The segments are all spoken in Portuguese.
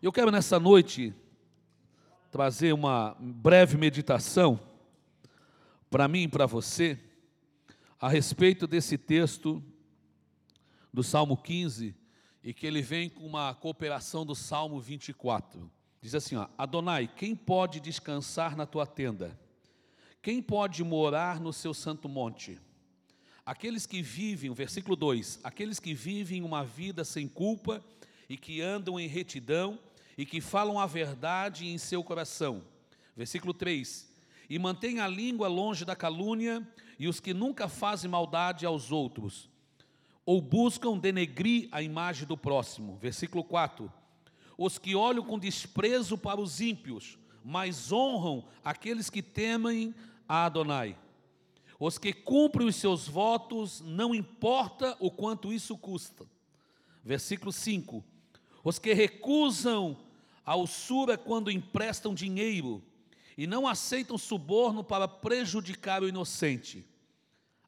Eu quero nessa noite trazer uma breve meditação para mim e para você a respeito desse texto do Salmo 15 e que ele vem com uma cooperação do Salmo 24. Diz assim: ó, Adonai, quem pode descansar na tua tenda? Quem pode morar no seu santo monte? Aqueles que vivem, versículo 2: aqueles que vivem uma vida sem culpa e que andam em retidão e que falam a verdade em seu coração. Versículo 3: E mantém a língua longe da calúnia e os que nunca fazem maldade aos outros, ou buscam denegrir a imagem do próximo. Versículo 4: Os que olham com desprezo para os ímpios, mas honram aqueles que temem a Adonai. Os que cumprem os seus votos, não importa o quanto isso custa. Versículo 5: Os que recusam a usura quando emprestam dinheiro e não aceitam suborno para prejudicar o inocente.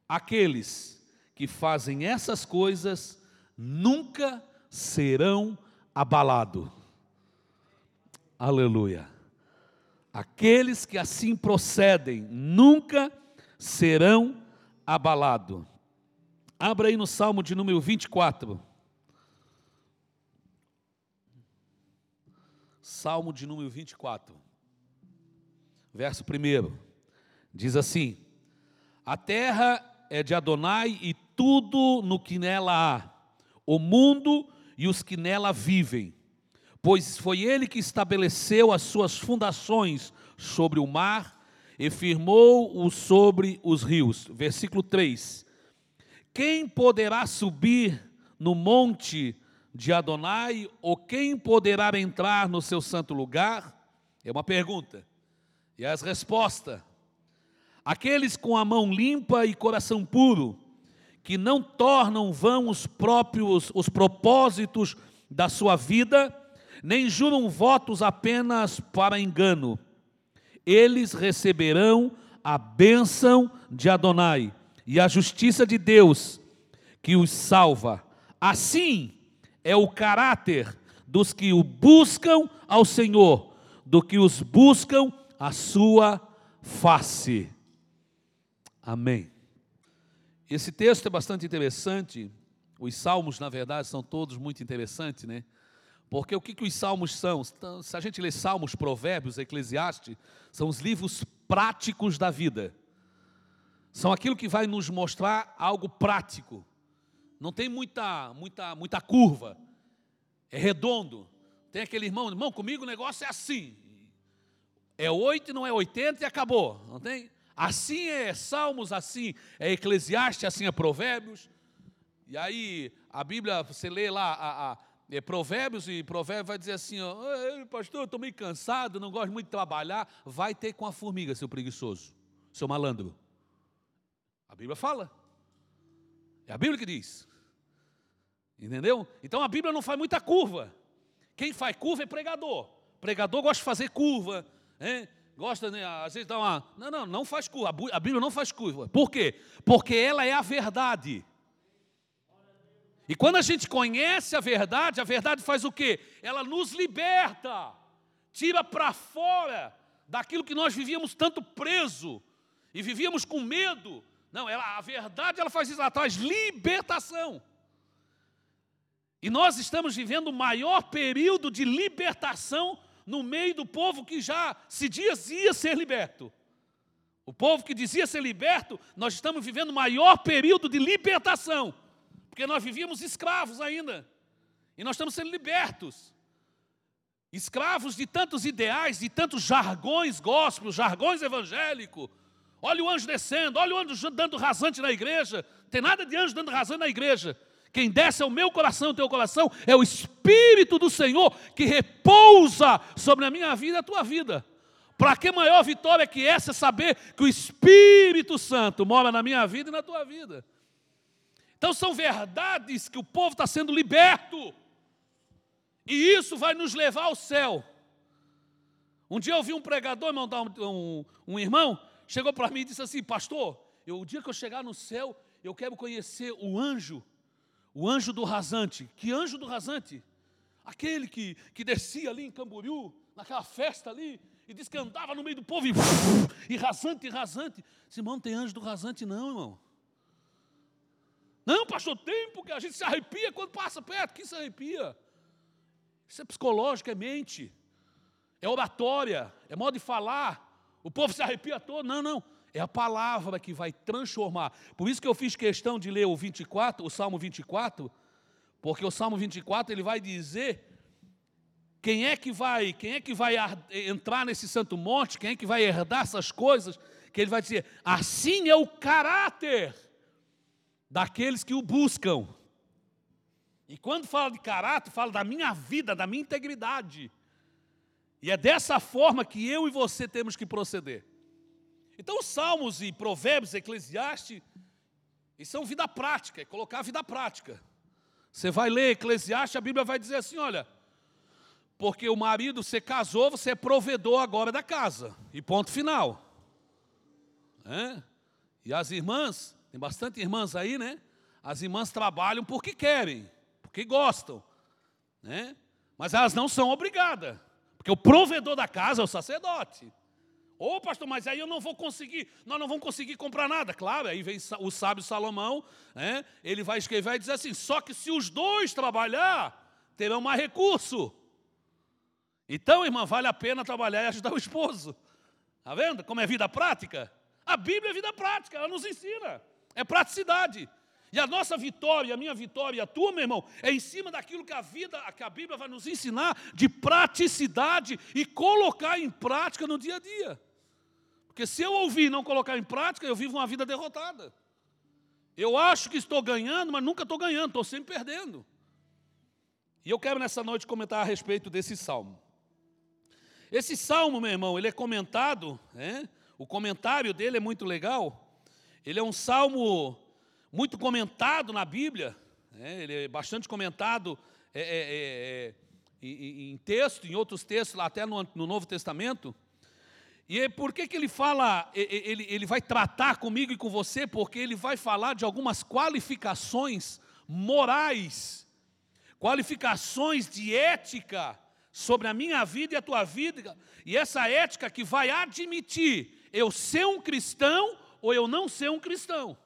Aqueles que fazem essas coisas nunca serão abalados. Aleluia. Aqueles que assim procedem nunca serão abalados. Abra aí no Salmo de número 24. Salmo de número 24. Verso 1. Diz assim: A terra é de Adonai e tudo no que nela há, o mundo e os que nela vivem. Pois foi ele que estabeleceu as suas fundações sobre o mar e firmou-o sobre os rios. Versículo 3: Quem poderá subir no monte de Adonai, ou quem poderá entrar no seu santo lugar? É uma pergunta. E as respostas: aqueles com a mão limpa e coração puro, que não tornam vão os próprios os propósitos da sua vida, nem juram votos apenas para engano eles receberão a bênção de Adonai e a justiça de Deus que os salva. Assim é o caráter dos que o buscam ao Senhor, do que os buscam a sua face. Amém. Esse texto é bastante interessante. Os salmos, na verdade, são todos muito interessantes, né? Porque o que, que os salmos são? Então, se a gente lê Salmos, Provérbios, Eclesiastes, são os livros práticos da vida. São aquilo que vai nos mostrar algo prático. Não tem muita, muita, muita curva. É redondo. Tem aquele irmão, irmão, comigo o negócio é assim. É oito, não é oitenta e acabou. Não tem? Assim é Salmos, assim é Eclesiastes, assim é Provérbios. E aí a Bíblia, você lê lá a, a é, provérbios e provérbios vai dizer assim, ó, pastor, eu estou meio cansado, não gosto muito de trabalhar, vai ter com a formiga, seu preguiçoso, seu malandro. A Bíblia fala. É a Bíblia que diz. Entendeu? Então a Bíblia não faz muita curva. Quem faz curva é pregador. Pregador gosta de fazer curva, hein? gosta, né, às vezes dá uma. Não, não, não faz curva. A Bíblia não faz curva. Por quê? Porque ela é a verdade. E quando a gente conhece a verdade, a verdade faz o quê? Ela nos liberta, tira para fora daquilo que nós vivíamos tanto preso e vivíamos com medo. Não, ela, a verdade ela faz isso, ela traz libertação. E nós estamos vivendo o maior período de libertação no meio do povo que já se dizia ser liberto. O povo que dizia ser liberto, nós estamos vivendo o maior período de libertação porque nós vivíamos escravos ainda, e nós estamos sendo libertos. Escravos de tantos ideais, de tantos jargões gospel, jargões evangélicos. Olha o anjo descendo, olha o anjo dando rasante na igreja. Tem nada de anjo dando rasante na igreja. Quem desce ao meu coração, ao teu coração, é o Espírito do Senhor que repousa sobre a minha vida e a tua vida. Para que maior vitória que essa saber que o Espírito Santo mora na minha vida e na tua vida? Então são verdades que o povo está sendo liberto. E isso vai nos levar ao céu. Um dia eu vi um pregador, mandar um, um, um irmão, chegou para mim e disse assim, pastor, eu, o dia que eu chegar no céu, eu quero conhecer o anjo, o anjo do rasante. Que anjo do rasante? Aquele que, que descia ali em Camboriú, naquela festa ali, e diz que andava no meio do povo e, e rasante, e rasante. Simão, não tem anjo do rasante, não, irmão. Não, pastor, tem, porque a gente se arrepia quando passa perto. Quem se arrepia? Isso é psicológico, é mente, é oratória, é modo de falar. O povo se arrepia todo. Não, não. É a palavra que vai transformar. Por isso que eu fiz questão de ler o 24, o Salmo 24, porque o Salmo 24 ele vai dizer quem é que vai, quem é que vai entrar nesse santo monte, quem é que vai herdar essas coisas, que ele vai dizer: "Assim é o caráter daqueles que o buscam". E quando fala de caráter, fala da minha vida, da minha integridade. E é dessa forma que eu e você temos que proceder. Então, os Salmos e Provérbios, Eclesiastes, são vida prática, é colocar a vida prática. Você vai ler Eclesiastes, a Bíblia vai dizer assim: olha, porque o marido, você casou, você é provedor agora da casa, e ponto final. É? E as irmãs, tem bastante irmãs aí, né? As irmãs trabalham porque querem, porque gostam, né? Mas elas não são obrigadas, porque o provedor da casa é o sacerdote. Ô oh, pastor, mas aí eu não vou conseguir, nós não vamos conseguir comprar nada. Claro, aí vem o sábio Salomão, né? ele vai escrever e dizer assim: só que se os dois trabalhar, terão mais recurso. Então, irmã, vale a pena trabalhar e ajudar o esposo. Está vendo como é vida prática? A Bíblia é vida prática, ela nos ensina. É praticidade. E a nossa vitória, a minha vitória e a tua, meu irmão, é em cima daquilo que a vida, que a Bíblia vai nos ensinar de praticidade e colocar em prática no dia a dia. Porque se eu ouvir e não colocar em prática, eu vivo uma vida derrotada. Eu acho que estou ganhando, mas nunca estou ganhando, estou sempre perdendo. E eu quero nessa noite comentar a respeito desse salmo. Esse salmo, meu irmão, ele é comentado, né? o comentário dele é muito legal. Ele é um salmo muito comentado na Bíblia, né? ele é bastante comentado é, é, é, é em, em texto, em outros textos, até no, no Novo Testamento. E por que, que ele fala, ele, ele vai tratar comigo e com você? Porque ele vai falar de algumas qualificações morais, qualificações de ética sobre a minha vida e a tua vida, e essa ética que vai admitir eu ser um cristão ou eu não ser um cristão.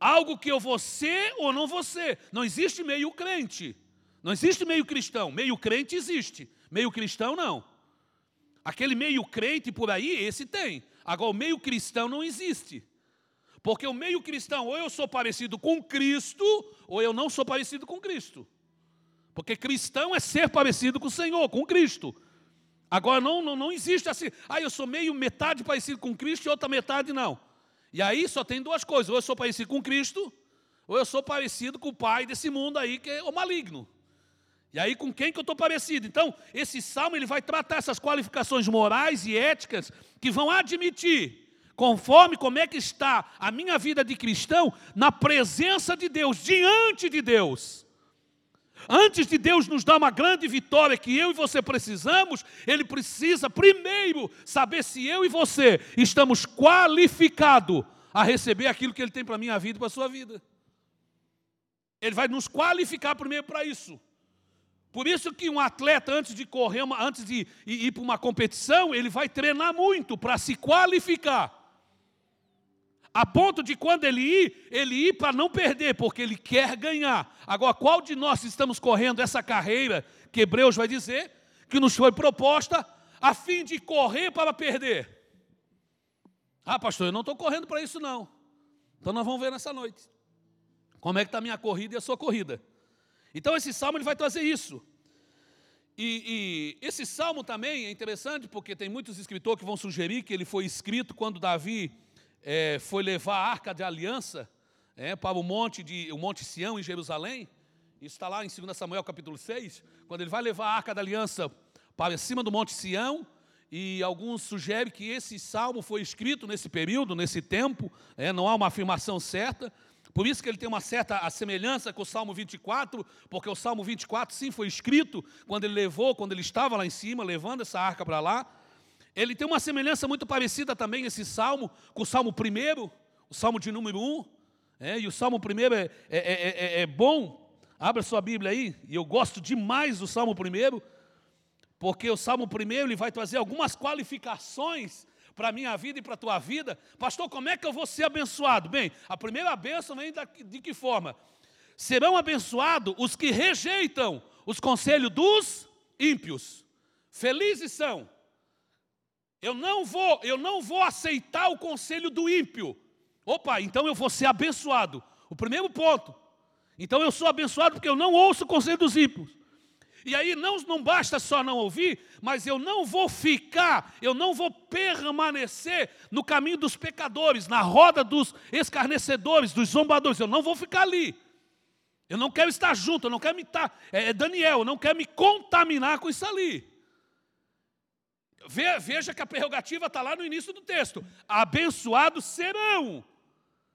Algo que eu vou ser ou não vou ser. Não existe meio crente. Não existe meio cristão. Meio crente existe. Meio cristão não. Aquele meio crente por aí, esse tem. Agora, o meio cristão não existe. Porque o meio cristão, ou eu sou parecido com Cristo, ou eu não sou parecido com Cristo. Porque cristão é ser parecido com o Senhor, com Cristo. Agora, não, não, não existe assim, ah, eu sou meio metade parecido com Cristo e outra metade não. E aí só tem duas coisas: ou eu sou parecido com Cristo, ou eu sou parecido com o pai desse mundo aí, que é o maligno. E aí com quem que eu estou parecido? Então, esse salmo ele vai tratar essas qualificações morais e éticas que vão admitir, conforme como é que está a minha vida de cristão, na presença de Deus, diante de Deus. Antes de Deus nos dar uma grande vitória que eu e você precisamos, Ele precisa primeiro saber se eu e você estamos qualificados a receber aquilo que Ele tem para a minha vida e para a sua vida. Ele vai nos qualificar primeiro para isso. Por isso que um atleta, antes de correr, antes de ir para uma competição, ele vai treinar muito para se qualificar. A ponto de quando ele ir, ele ir para não perder, porque ele quer ganhar. Agora, qual de nós estamos correndo essa carreira, que Hebreus vai dizer, que nos foi proposta, a fim de correr para perder? Ah, pastor, eu não estou correndo para isso não. Então nós vamos ver nessa noite. Como é que está a minha corrida e a sua corrida. Então esse salmo ele vai trazer isso. E, e, esse salmo também é interessante porque tem muitos escritores que vão sugerir que ele foi escrito quando Davi é, foi levar a arca de aliança é, para o monte, de, o monte Sião em Jerusalém. Isso está lá em 2 Samuel capítulo 6, quando ele vai levar a arca da aliança para cima do monte Sião, e alguns sugerem que esse salmo foi escrito nesse período, nesse tempo, é, não há uma afirmação certa, por isso que ele tem uma certa semelhança com o Salmo 24, porque o Salmo 24 sim foi escrito quando ele levou, quando ele estava lá em cima, levando essa arca para lá. Ele tem uma semelhança muito parecida também, esse salmo, com o Salmo 1, o Salmo de número 1. É, e o Salmo 1 é, é, é, é, bom, Abra sua Bíblia aí, e eu gosto demais do Salmo 1, porque o Salmo 1 ele vai trazer algumas qualificações para a minha vida e para a tua vida. Pastor, como é que eu vou ser abençoado? Bem, a primeira bênção vem de que forma? Serão abençoados os que rejeitam os conselhos dos ímpios. Felizes são. Eu não vou, eu não vou aceitar o conselho do ímpio. Opa, então eu vou ser abençoado. O primeiro ponto. Então eu sou abençoado porque eu não ouço o conselho dos ímpios. E aí não, não basta só não ouvir, mas eu não vou ficar, eu não vou permanecer no caminho dos pecadores, na roda dos escarnecedores, dos zombadores. Eu não vou ficar ali. Eu não quero estar junto, eu não quero me estar. É, é Daniel, eu não quero me contaminar com isso ali. Veja que a prerrogativa está lá no início do texto. Abençoados serão.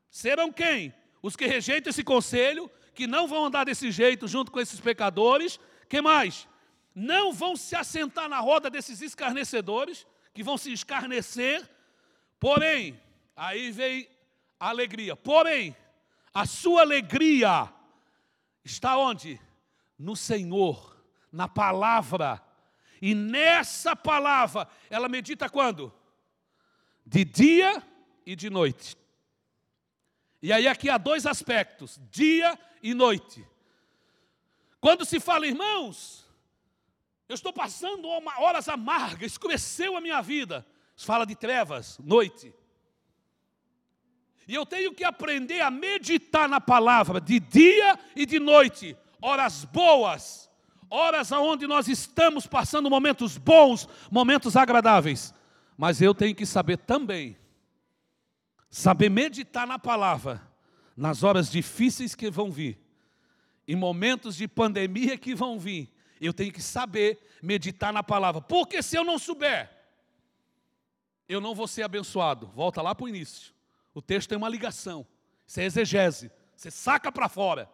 Serão quem? Os que rejeitam esse conselho, que não vão andar desse jeito junto com esses pecadores que mais? Não vão se assentar na roda desses escarnecedores, que vão se escarnecer, porém, aí vem a alegria. Porém, a sua alegria está onde? No Senhor, na palavra. E nessa palavra, ela medita quando? De dia e de noite. E aí aqui há dois aspectos: dia e noite. Quando se fala, irmãos, eu estou passando horas amargas, escureceu a minha vida. Se fala de trevas, noite. E eu tenho que aprender a meditar na palavra de dia e de noite, horas boas, horas onde nós estamos passando momentos bons, momentos agradáveis. Mas eu tenho que saber também, saber meditar na palavra, nas horas difíceis que vão vir em momentos de pandemia que vão vir, eu tenho que saber meditar na palavra. Porque se eu não souber, eu não vou ser abençoado. Volta lá para o início. O texto tem uma ligação. Isso é exegese. Você saca para fora.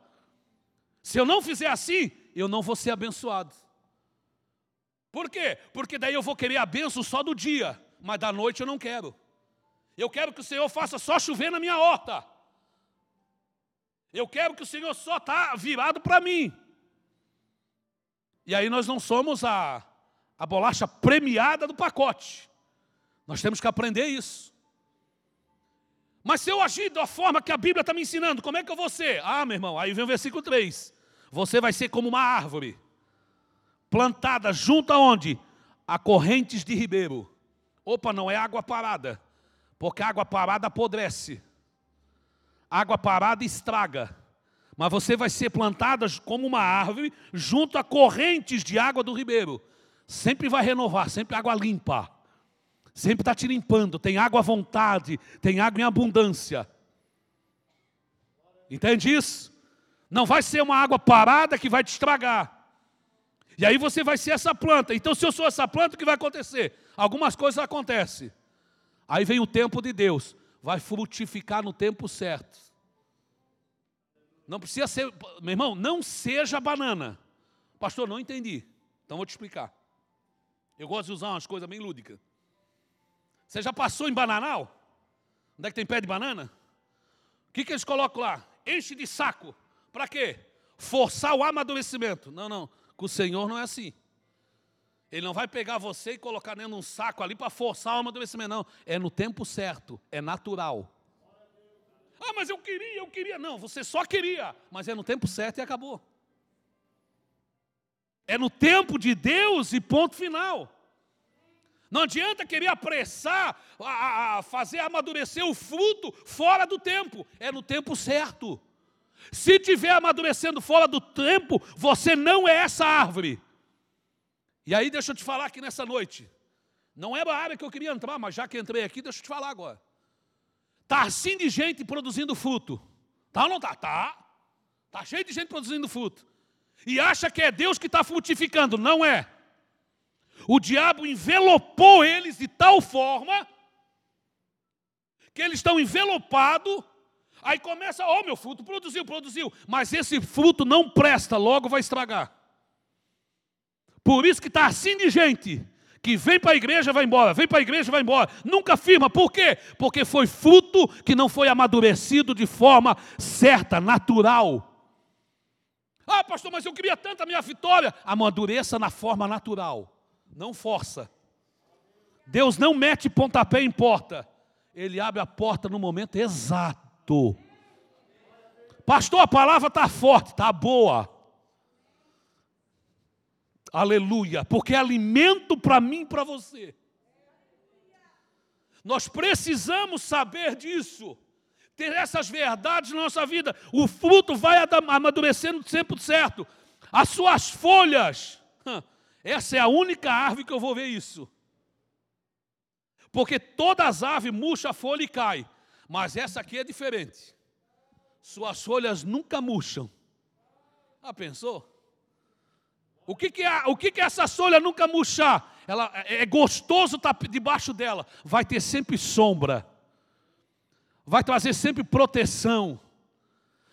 Se eu não fizer assim, eu não vou ser abençoado. Por quê? Porque daí eu vou querer a benção só do dia, mas da noite eu não quero. Eu quero que o Senhor faça só chover na minha horta. Eu quero que o Senhor só está virado para mim. E aí nós não somos a, a bolacha premiada do pacote. Nós temos que aprender isso. Mas se eu agir da forma que a Bíblia está me ensinando, como é que eu vou ser? Ah, meu irmão, aí vem o versículo 3. Você vai ser como uma árvore, plantada junto aonde? A correntes de ribeiro. Opa, não é água parada, porque água parada apodrece. Água parada estraga. Mas você vai ser plantada como uma árvore junto a correntes de água do ribeiro. Sempre vai renovar, sempre água limpa. Sempre está te limpando. Tem água à vontade, tem água em abundância. Entende isso? Não vai ser uma água parada que vai te estragar. E aí você vai ser essa planta. Então, se eu sou essa planta, o que vai acontecer? Algumas coisas acontecem. Aí vem o tempo de Deus vai frutificar no tempo certo. Não precisa ser, meu irmão, não seja banana. Pastor, não entendi. Então vou te explicar. Eu gosto de usar umas coisas bem lúdicas. Você já passou em bananal? Onde é que tem pé de banana? O que, que eles colocam lá? Enche de saco. Para quê? Forçar o amadurecimento. Não, não. Com o Senhor não é assim. Ele não vai pegar você e colocar dentro de um saco ali para forçar o amadurecimento, não. É no tempo certo, é natural. Ah, mas eu queria, eu queria. Não, você só queria, mas é no tempo certo e acabou. É no tempo de Deus e ponto final. Não adianta querer apressar, a, a fazer amadurecer o fruto fora do tempo. É no tempo certo. Se tiver amadurecendo fora do tempo, você não é essa árvore. E aí, deixa eu te falar aqui nessa noite. Não era a área que eu queria entrar, mas já que entrei aqui, deixa eu te falar agora. Está assim de gente produzindo fruto. Tá ou não tá? Tá. Está cheio de gente produzindo fruto. E acha que é Deus que está frutificando. Não é. O diabo envelopou eles de tal forma que eles estão envelopados. Aí começa, ó, oh, meu fruto produziu, produziu. Mas esse fruto não presta, logo vai estragar. Por isso que está assim de gente que vem para a igreja vai embora, vem para a igreja vai embora, nunca firma. Por quê? Porque foi fruto que não foi amadurecido de forma certa, natural. Ah, pastor, mas eu queria tanto a minha vitória. Amadureça na forma natural, não força. Deus não mete pontapé em porta, Ele abre a porta no momento exato. Pastor, a palavra está forte, está boa. Aleluia, porque é alimento para mim e para você. Nós precisamos saber disso, ter essas verdades na nossa vida. O fruto vai amadurecendo sempre certo. As suas folhas, essa é a única árvore que eu vou ver isso. Porque todas as árvores murcham a folha e cai, mas essa aqui é diferente. Suas folhas nunca murcham. Ah, pensou? O que, que, é, o que, que é essa folha nunca murchar? Ela, é, é gostoso estar debaixo dela. Vai ter sempre sombra. Vai trazer sempre proteção.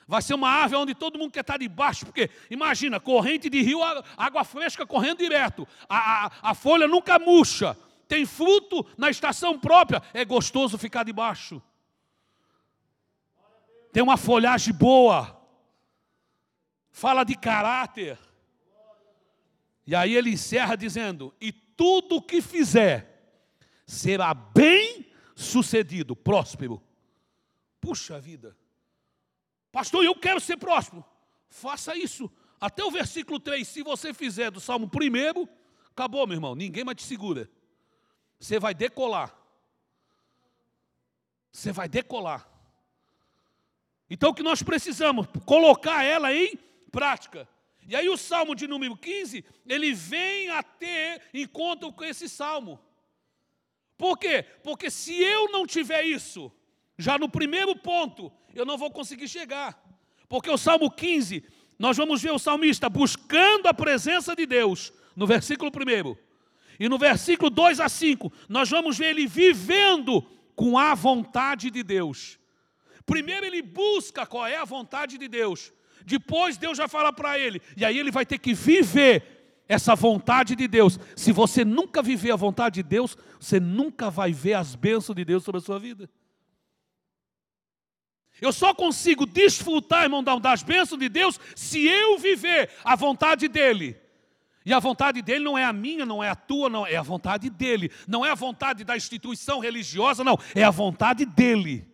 Vai ser uma árvore onde todo mundo quer estar debaixo, porque imagina, corrente de rio, água fresca correndo direto. A, a, a folha nunca murcha. Tem fruto na estação própria. É gostoso ficar debaixo. Tem uma folhagem boa. Fala de caráter. E aí ele encerra dizendo: E tudo o que fizer será bem sucedido, próspero. Puxa vida. Pastor, eu quero ser próspero. Faça isso. Até o versículo 3, se você fizer do Salmo 1, acabou, meu irmão, ninguém mais te segura. Você vai decolar. Você vai decolar. Então o que nós precisamos? Colocar ela em prática. E aí o Salmo de número 15, ele vem a ter encontro com esse salmo. Por quê? Porque se eu não tiver isso, já no primeiro ponto, eu não vou conseguir chegar. Porque o Salmo 15, nós vamos ver o salmista buscando a presença de Deus, no versículo 1. E no versículo 2 a 5, nós vamos ver ele vivendo com a vontade de Deus. Primeiro ele busca qual é a vontade de Deus. Depois Deus já fala para ele, e aí ele vai ter que viver essa vontade de Deus. Se você nunca viver a vontade de Deus, você nunca vai ver as bênçãos de Deus sobre a sua vida. Eu só consigo desfrutar, irmão, das bênçãos de Deus se eu viver a vontade dEle. E a vontade dele não é a minha, não é a tua, não, é a vontade dele. Não é a vontade da instituição religiosa, não, é a vontade dele.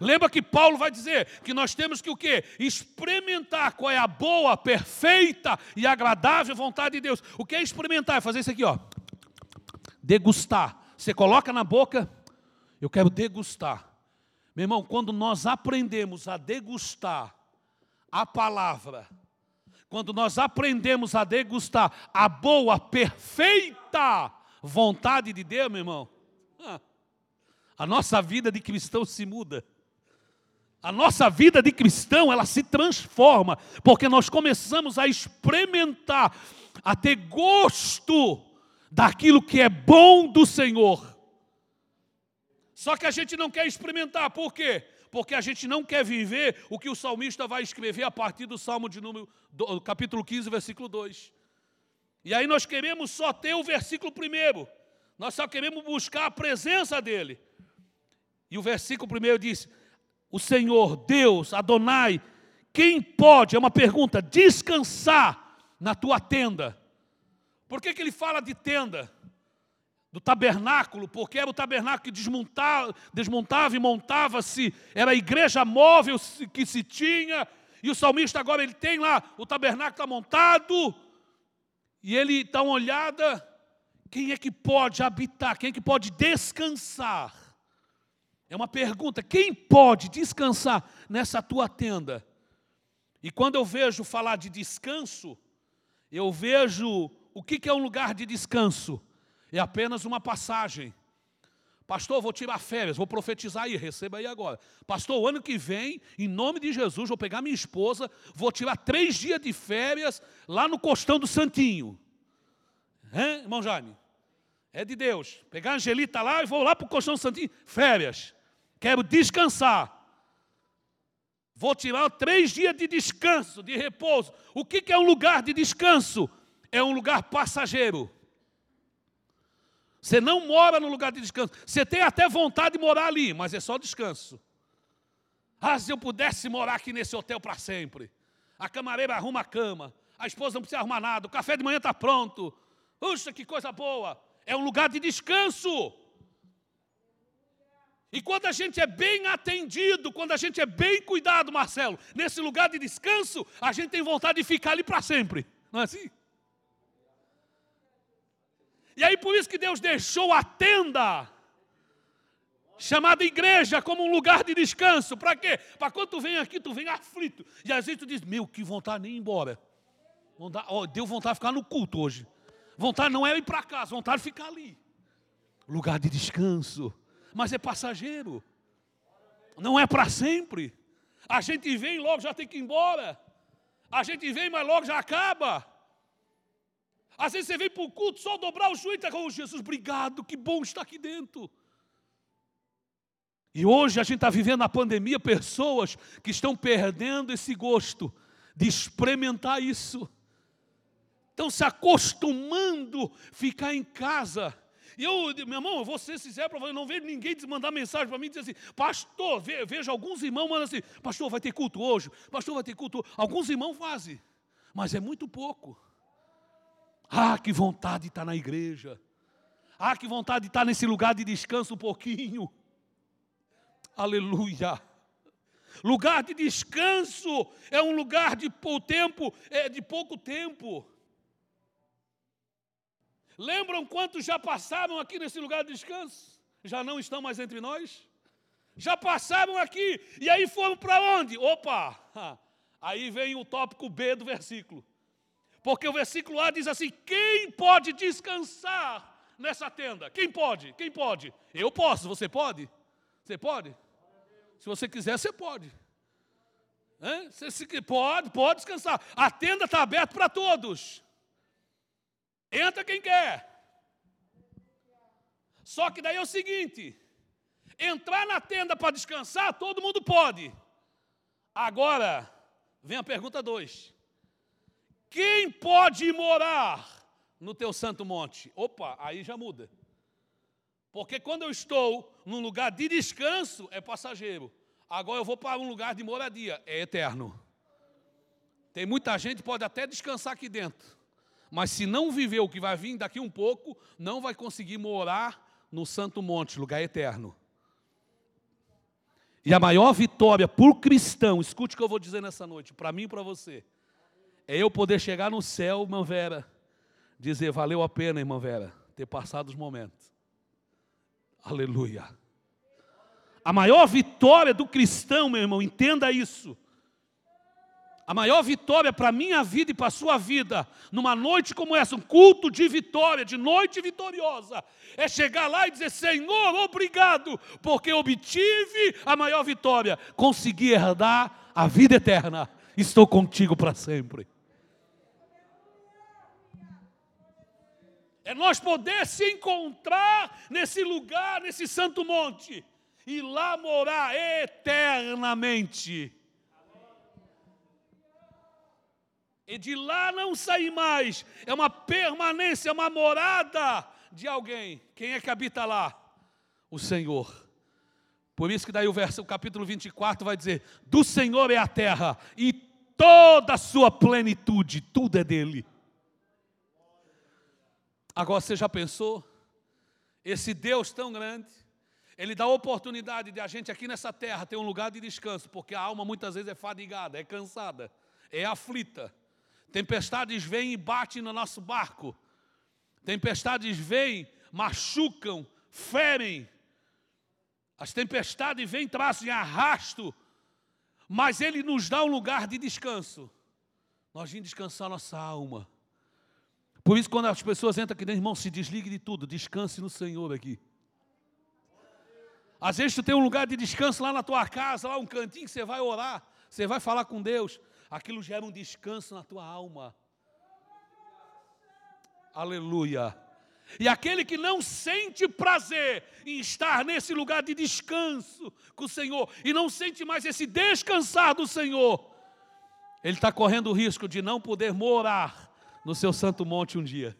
Lembra que Paulo vai dizer que nós temos que o quê? Experimentar qual é a boa, perfeita e agradável vontade de Deus. O que é experimentar? É fazer isso aqui, ó. Degustar. Você coloca na boca, eu quero degustar. Meu irmão, quando nós aprendemos a degustar a palavra, quando nós aprendemos a degustar a boa, perfeita vontade de Deus, meu irmão, a nossa vida de cristão se muda. A nossa vida de cristão, ela se transforma, porque nós começamos a experimentar, a ter gosto daquilo que é bom do Senhor. Só que a gente não quer experimentar, por quê? Porque a gente não quer viver o que o salmista vai escrever a partir do Salmo de número, do, capítulo 15, versículo 2. E aí nós queremos só ter o versículo primeiro, nós só queremos buscar a presença dele. E o versículo primeiro diz: o Senhor, Deus, Adonai, quem pode, é uma pergunta, descansar na tua tenda? Por que, que ele fala de tenda? Do tabernáculo, porque era o tabernáculo que desmontava, desmontava e montava-se, era a igreja móvel que se tinha, e o salmista agora ele tem lá, o tabernáculo está montado, e ele dá uma olhada, quem é que pode habitar, quem é que pode descansar? É uma pergunta: quem pode descansar nessa tua tenda? E quando eu vejo falar de descanso, eu vejo o que é um lugar de descanso? É apenas uma passagem. Pastor, vou tirar férias, vou profetizar aí, receba aí agora. Pastor, o ano que vem, em nome de Jesus, vou pegar minha esposa, vou tirar três dias de férias lá no Costão do Santinho. Hein, irmão Jaime? É de Deus. Pegar a Angelita lá e vou lá para o Costão do Santinho, férias quero descansar. Vou tirar três dias de descanso, de repouso. O que é um lugar de descanso? É um lugar passageiro. Você não mora no lugar de descanso. Você tem até vontade de morar ali, mas é só descanso. Ah, se eu pudesse morar aqui nesse hotel para sempre. A camareira arruma a cama, a esposa não precisa arrumar nada, o café de manhã está pronto. Puxa, que coisa boa! É um lugar de descanso. E quando a gente é bem atendido, quando a gente é bem cuidado, Marcelo, nesse lugar de descanso, a gente tem vontade de ficar ali para sempre. Não é assim? E aí por isso que Deus deixou a tenda chamada igreja como um lugar de descanso. Para quê? Para quando tu vem aqui, tu vem aflito. E às vezes tu diz, meu, que vontade de ir embora. Vontade, oh, deu vontade de ficar no culto hoje. Vontade não é ir para casa, vontade de ficar ali. Lugar de descanso. Mas é passageiro. Não é para sempre. A gente vem logo já tem que ir embora. A gente vem, mas logo já acaba. Às vezes você vem para o culto só dobrar o joelho e está com Jesus, obrigado, que bom estar aqui dentro. E hoje a gente está vivendo a pandemia, pessoas que estão perdendo esse gosto de experimentar isso. Estão se acostumando a ficar em casa. E eu, meu irmão, eu vou ser sincero para não vejo ninguém mandar mensagem para mim e dizer assim, pastor, vejo alguns irmãos mandando assim, pastor, vai ter culto hoje, pastor, vai ter culto hoje. Alguns irmãos fazem, mas é muito pouco. Ah, que vontade de estar na igreja. Ah, que vontade de estar nesse lugar de descanso um pouquinho. Aleluia. Lugar de descanso é um lugar de pouco tempo, é de pouco tempo. Lembram quantos já passaram aqui nesse lugar de descanso? Já não estão mais entre nós? Já passaram aqui e aí foram para onde? Opa! Aí vem o tópico B do versículo. Porque o versículo A diz assim: quem pode descansar nessa tenda? Quem pode? Quem pode? Eu posso, você pode? Você pode? Se você quiser, você pode. Você se, pode, pode descansar. A tenda está aberta para todos. Entra quem quer. Só que daí é o seguinte: entrar na tenda para descansar, todo mundo pode. Agora, vem a pergunta 2. Quem pode morar no teu santo monte? Opa, aí já muda. Porque quando eu estou num lugar de descanso, é passageiro. Agora eu vou para um lugar de moradia, é eterno. Tem muita gente que pode até descansar aqui dentro, mas se não viver o que vai vir daqui um pouco, não vai conseguir morar no Santo Monte, lugar eterno. E a maior vitória por cristão, escute o que eu vou dizer nessa noite, para mim e para você, é eu poder chegar no céu, irmã Vera, dizer: valeu a pena, irmã Vera, ter passado os momentos. Aleluia. A maior vitória do cristão, meu irmão, entenda isso. A maior vitória para a minha vida e para a sua vida, numa noite como essa, um culto de vitória, de noite vitoriosa, é chegar lá e dizer: Senhor, obrigado, porque obtive a maior vitória, consegui herdar a vida eterna, estou contigo para sempre. É nós poder se encontrar nesse lugar, nesse santo monte, e lá morar eternamente. E de lá não sair mais, é uma permanência, é uma morada de alguém. Quem é que habita lá? O Senhor. Por isso que daí o verso, o capítulo 24 vai dizer: "Do Senhor é a terra e toda a sua plenitude, tudo é dele." Agora você já pensou? Esse Deus tão grande, Ele dá oportunidade de a gente aqui nessa terra ter um lugar de descanso, porque a alma muitas vezes é fadigada, é cansada, é aflita. Tempestades vêm e batem no nosso barco. Tempestades vêm, machucam, ferem. As tempestades vêm, trazem arrasto, mas Ele nos dá um lugar de descanso. Nós vamos descansar nossa alma. Por isso, quando as pessoas entram aqui dentro, irmão, se desligue de tudo, descanse no Senhor aqui. Às vezes tu tem um lugar de descanso lá na tua casa, lá um cantinho que você vai orar, você vai falar com Deus. Aquilo gera um descanso na tua alma. Aleluia. E aquele que não sente prazer em estar nesse lugar de descanso com o Senhor, e não sente mais esse descansar do Senhor, ele está correndo o risco de não poder morar no seu santo monte um dia.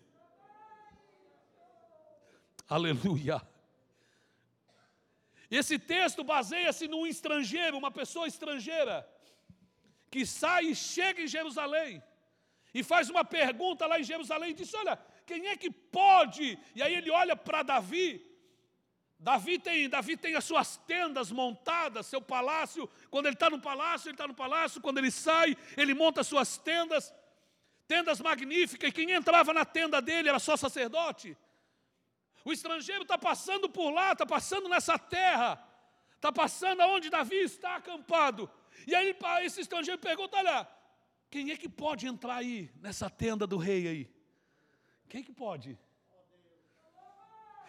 Aleluia. Esse texto baseia-se num estrangeiro, uma pessoa estrangeira, que sai e chega em Jerusalém e faz uma pergunta lá em Jerusalém e diz: Olha, quem é que pode? E aí ele olha para Davi. Davi tem, Davi tem as suas tendas montadas, seu palácio. Quando ele está no palácio, ele está no palácio. Quando ele sai, ele monta suas tendas, tendas magníficas. E quem entrava na tenda dele era só sacerdote. O estrangeiro está passando por lá, está passando nessa terra, está passando aonde Davi está acampado. E aí esse estrangeiro pergunta: Olha, quem é que pode entrar aí, nessa tenda do rei aí? Quem é que pode?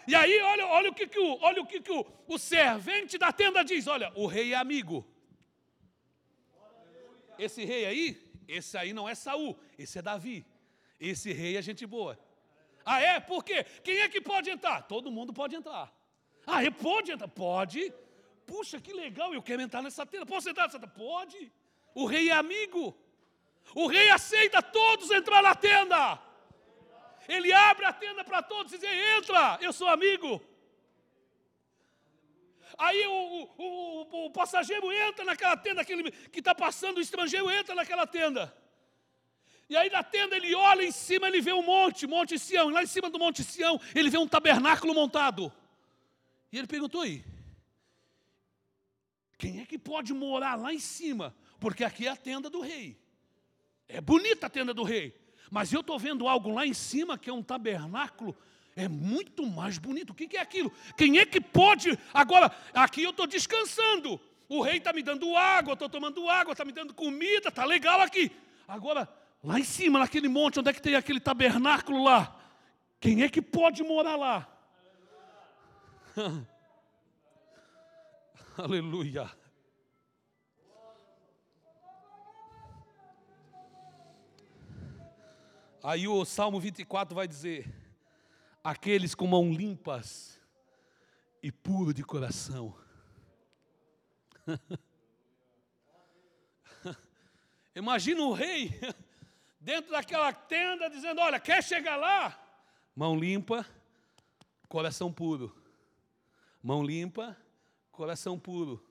E aí, olha, olha o que, que, o, olha o, que, que o, o servente da tenda diz: olha, o rei é amigo. Esse rei aí, esse aí não é Saul, esse é Davi. Esse rei é gente boa. Ah, é? Por quê? Quem é que pode entrar? Todo mundo pode entrar. Ah, pode entrar? Pode. Puxa, que legal, eu quero entrar nessa tenda. Posso entrar nessa tenda? Pode. O rei é amigo. O rei aceita todos entrar na tenda. Ele abre a tenda para todos e diz: entra, eu sou amigo. Aí o, o, o, o passageiro entra naquela tenda, aquele que está passando, o estrangeiro entra naquela tenda. E aí na tenda ele olha em cima, ele vê um monte, Monte Sião. E lá em cima do Monte Sião, ele vê um tabernáculo montado. E ele perguntou aí: quem é que pode morar lá em cima? Porque aqui é a tenda do rei. É bonita a tenda do rei. Mas eu estou vendo algo lá em cima que é um tabernáculo. É muito mais bonito. O que é aquilo? Quem é que pode? Agora, aqui eu estou descansando. O rei está me dando água, estou tomando água, está me dando comida, está legal aqui. Agora, lá em cima, naquele monte, onde é que tem aquele tabernáculo lá? Quem é que pode morar lá? Aleluia. Aí o Salmo 24 vai dizer: aqueles com mãos limpas e puro de coração. Imagina o rei dentro daquela tenda dizendo: Olha, quer chegar lá? Mão limpa, coração puro. Mão limpa, coração puro.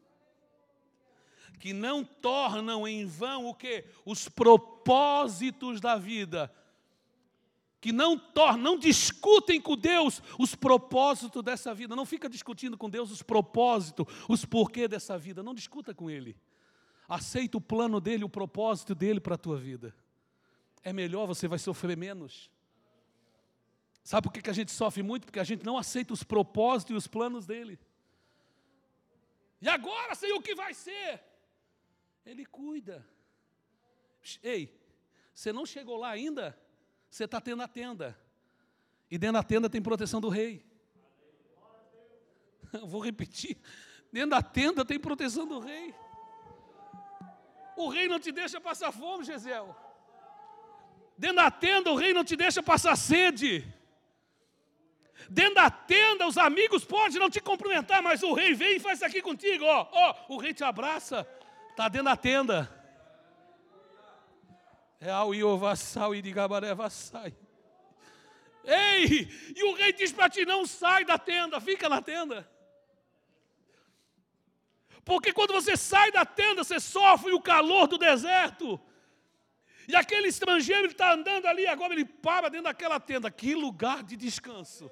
Que não tornam em vão o que? Os propósitos da vida que não tornam, não discutem com Deus os propósitos dessa vida. Não fica discutindo com Deus os propósitos, os porquê dessa vida. Não discuta com Ele. Aceita o plano dele, o propósito dele para a tua vida. É melhor, você vai sofrer menos. Sabe por que a gente sofre muito? Porque a gente não aceita os propósitos e os planos dele. E agora, Senhor, o que vai ser? Ele cuida. Ei, você não chegou lá ainda? Você está tendo a tenda. E dentro da tenda tem proteção do rei. Vou repetir. Dentro da tenda tem proteção do rei. O rei não te deixa passar fome, Gisel. Dentro da tenda, o rei não te deixa passar sede. Dentro da tenda, os amigos podem não te cumprimentar, mas o rei vem e faz isso aqui contigo. Ó, ó, o rei te abraça. Está dentro da tenda. É ao Iovassal e de Gabaré sai. Ei! E o rei diz para ti: não sai da tenda, fica na tenda. Porque quando você sai da tenda, você sofre o calor do deserto. E aquele estrangeiro está andando ali, agora ele para dentro daquela tenda. Que lugar de descanso.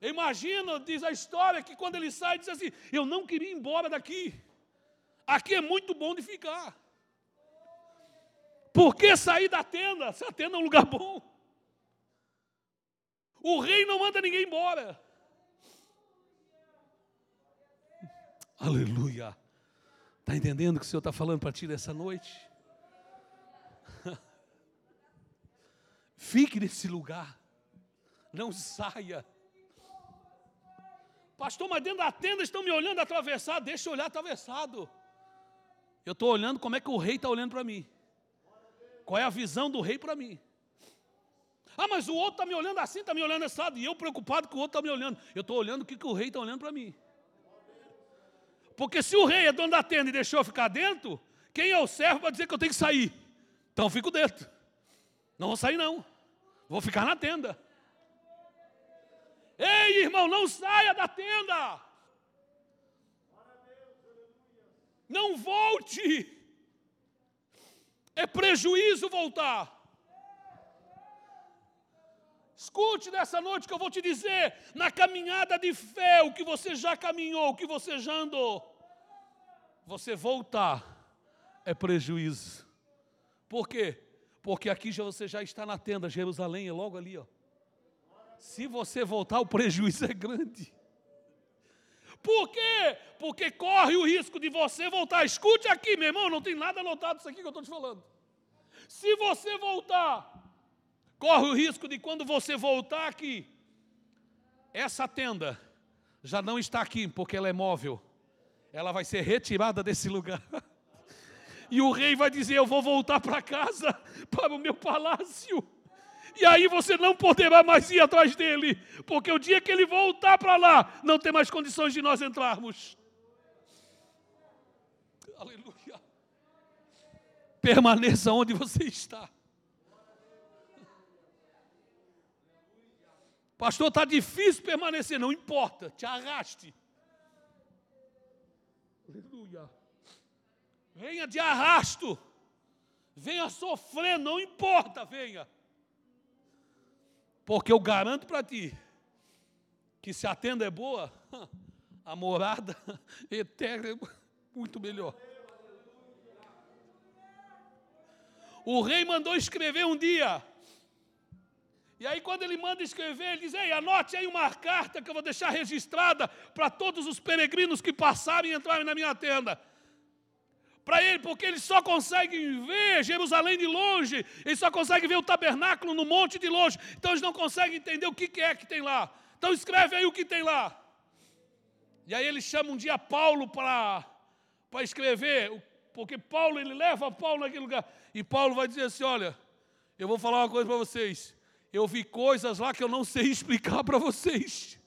Imagina, diz a história, que quando ele sai, diz assim: Eu não queria ir embora daqui. Aqui é muito bom de ficar. Por que sair da tenda? Se a tenda é um lugar bom. O rei não manda ninguém embora. Aleluia. Está entendendo o que o Senhor está falando para ti nessa noite? Fique nesse lugar. Não saia. Pastor, mas dentro da tenda estão me olhando atravessado. Deixa eu olhar atravessado. Eu estou olhando como é que o rei está olhando para mim. Qual é a visão do rei para mim? Ah, mas o outro está me olhando assim, está me olhando assado, e eu preocupado que o outro está me olhando. Eu estou olhando o que, que o rei está olhando para mim. Porque se o rei é dono da tenda e deixou eu ficar dentro, quem é o servo para dizer que eu tenho que sair? Então eu fico dentro. Não vou sair, não. Vou ficar na tenda. Ei, irmão, não saia da tenda. Não volte. É prejuízo voltar. Escute nessa noite que eu vou te dizer, na caminhada de fé, o que você já caminhou, o que você já andou, você voltar é prejuízo. Por quê? Porque aqui já você já está na tenda, Jerusalém é logo ali, ó. Se você voltar, o prejuízo é grande. Por quê? Porque corre o risco de você voltar. Escute aqui, meu irmão, não tem nada anotado isso aqui que eu estou te falando. Se você voltar, corre o risco de quando você voltar aqui, essa tenda já não está aqui, porque ela é móvel. Ela vai ser retirada desse lugar. E o rei vai dizer: Eu vou voltar para casa, para o meu palácio. E aí você não poderá mais ir atrás dele, porque o dia que ele voltar para lá, não tem mais condições de nós entrarmos. Aleluia. Permaneça onde você está. Pastor, está difícil permanecer, não importa, te arraste. Aleluia. Venha de arrasto, venha sofrer, não importa, venha. Porque eu garanto para ti que se a tenda é boa, a morada eterna é muito melhor. O rei mandou escrever um dia e aí, quando ele manda escrever, ele diz: Ei, anote aí uma carta que eu vou deixar registrada para todos os peregrinos que passarem e entrarem na minha tenda. Para ele, porque eles só conseguem ver Jerusalém de longe, eles só conseguem ver o tabernáculo no monte de longe, então eles não conseguem entender o que é que tem lá. Então escreve aí o que tem lá. E aí ele chama um dia Paulo para escrever, porque Paulo, ele leva Paulo naquele lugar. E Paulo vai dizer assim: olha, eu vou falar uma coisa para vocês eu vi coisas lá que eu não sei explicar para vocês.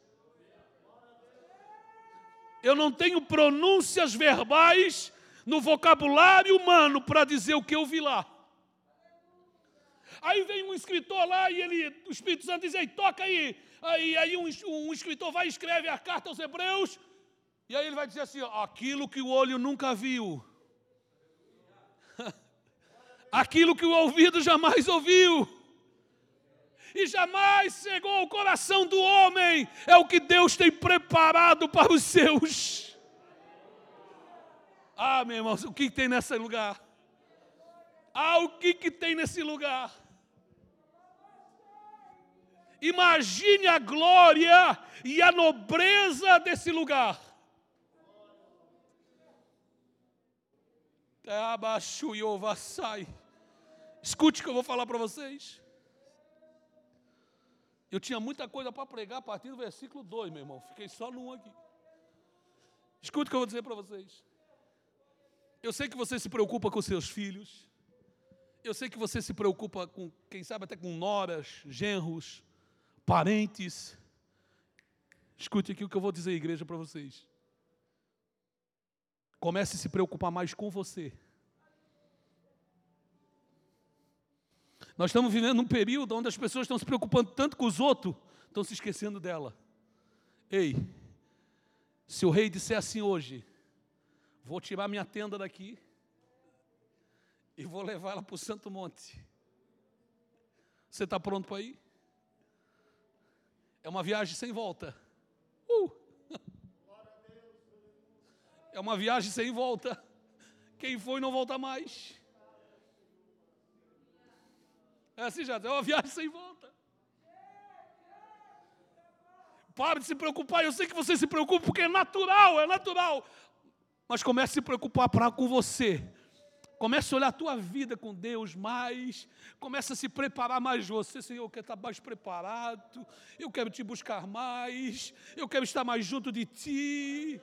Eu não tenho pronúncias verbais no vocabulário humano para dizer o que eu vi lá. Aí vem um escritor lá e ele, o Espírito Santo diz: Ei, toca aí. Aí, aí um, um escritor vai e escreve a carta aos Hebreus. E aí ele vai dizer assim: aquilo que o olho nunca viu, aquilo que o ouvido jamais ouviu e jamais chegou ao coração do homem, é o que Deus tem preparado para os seus. Ah, meu irmão, o que tem nesse lugar? Ah, o que, que tem nesse lugar? Imagine a glória e a nobreza desse lugar. Escute o que eu vou falar para vocês. Eu tinha muita coisa para pregar a partir do versículo 2, meu irmão. Fiquei só num aqui. Escute o que eu vou dizer para vocês. Eu sei que você se preocupa com seus filhos. Eu sei que você se preocupa com, quem sabe, até com noras, genros, parentes. Escute aqui o que eu vou dizer, igreja, para vocês. Comece a se preocupar mais com você Nós estamos vivendo um período onde as pessoas estão se preocupando tanto com os outros, estão se esquecendo dela. Ei, se o rei disser assim hoje, vou tirar minha tenda daqui e vou levar ela para o Santo Monte. Você está pronto para ir? É uma viagem sem volta. Uh! É uma viagem sem volta. Quem foi não volta mais. É assim, já é uma viagem sem volta. Pare de se preocupar. Eu sei que você se preocupa porque é natural, é natural. Mas comece a se preocupar para com você. Comece a olhar a tua vida com Deus mais. Comece a se preparar mais você. Senhor, eu quero estar mais preparado. Eu quero te buscar mais. Eu quero estar mais junto de ti.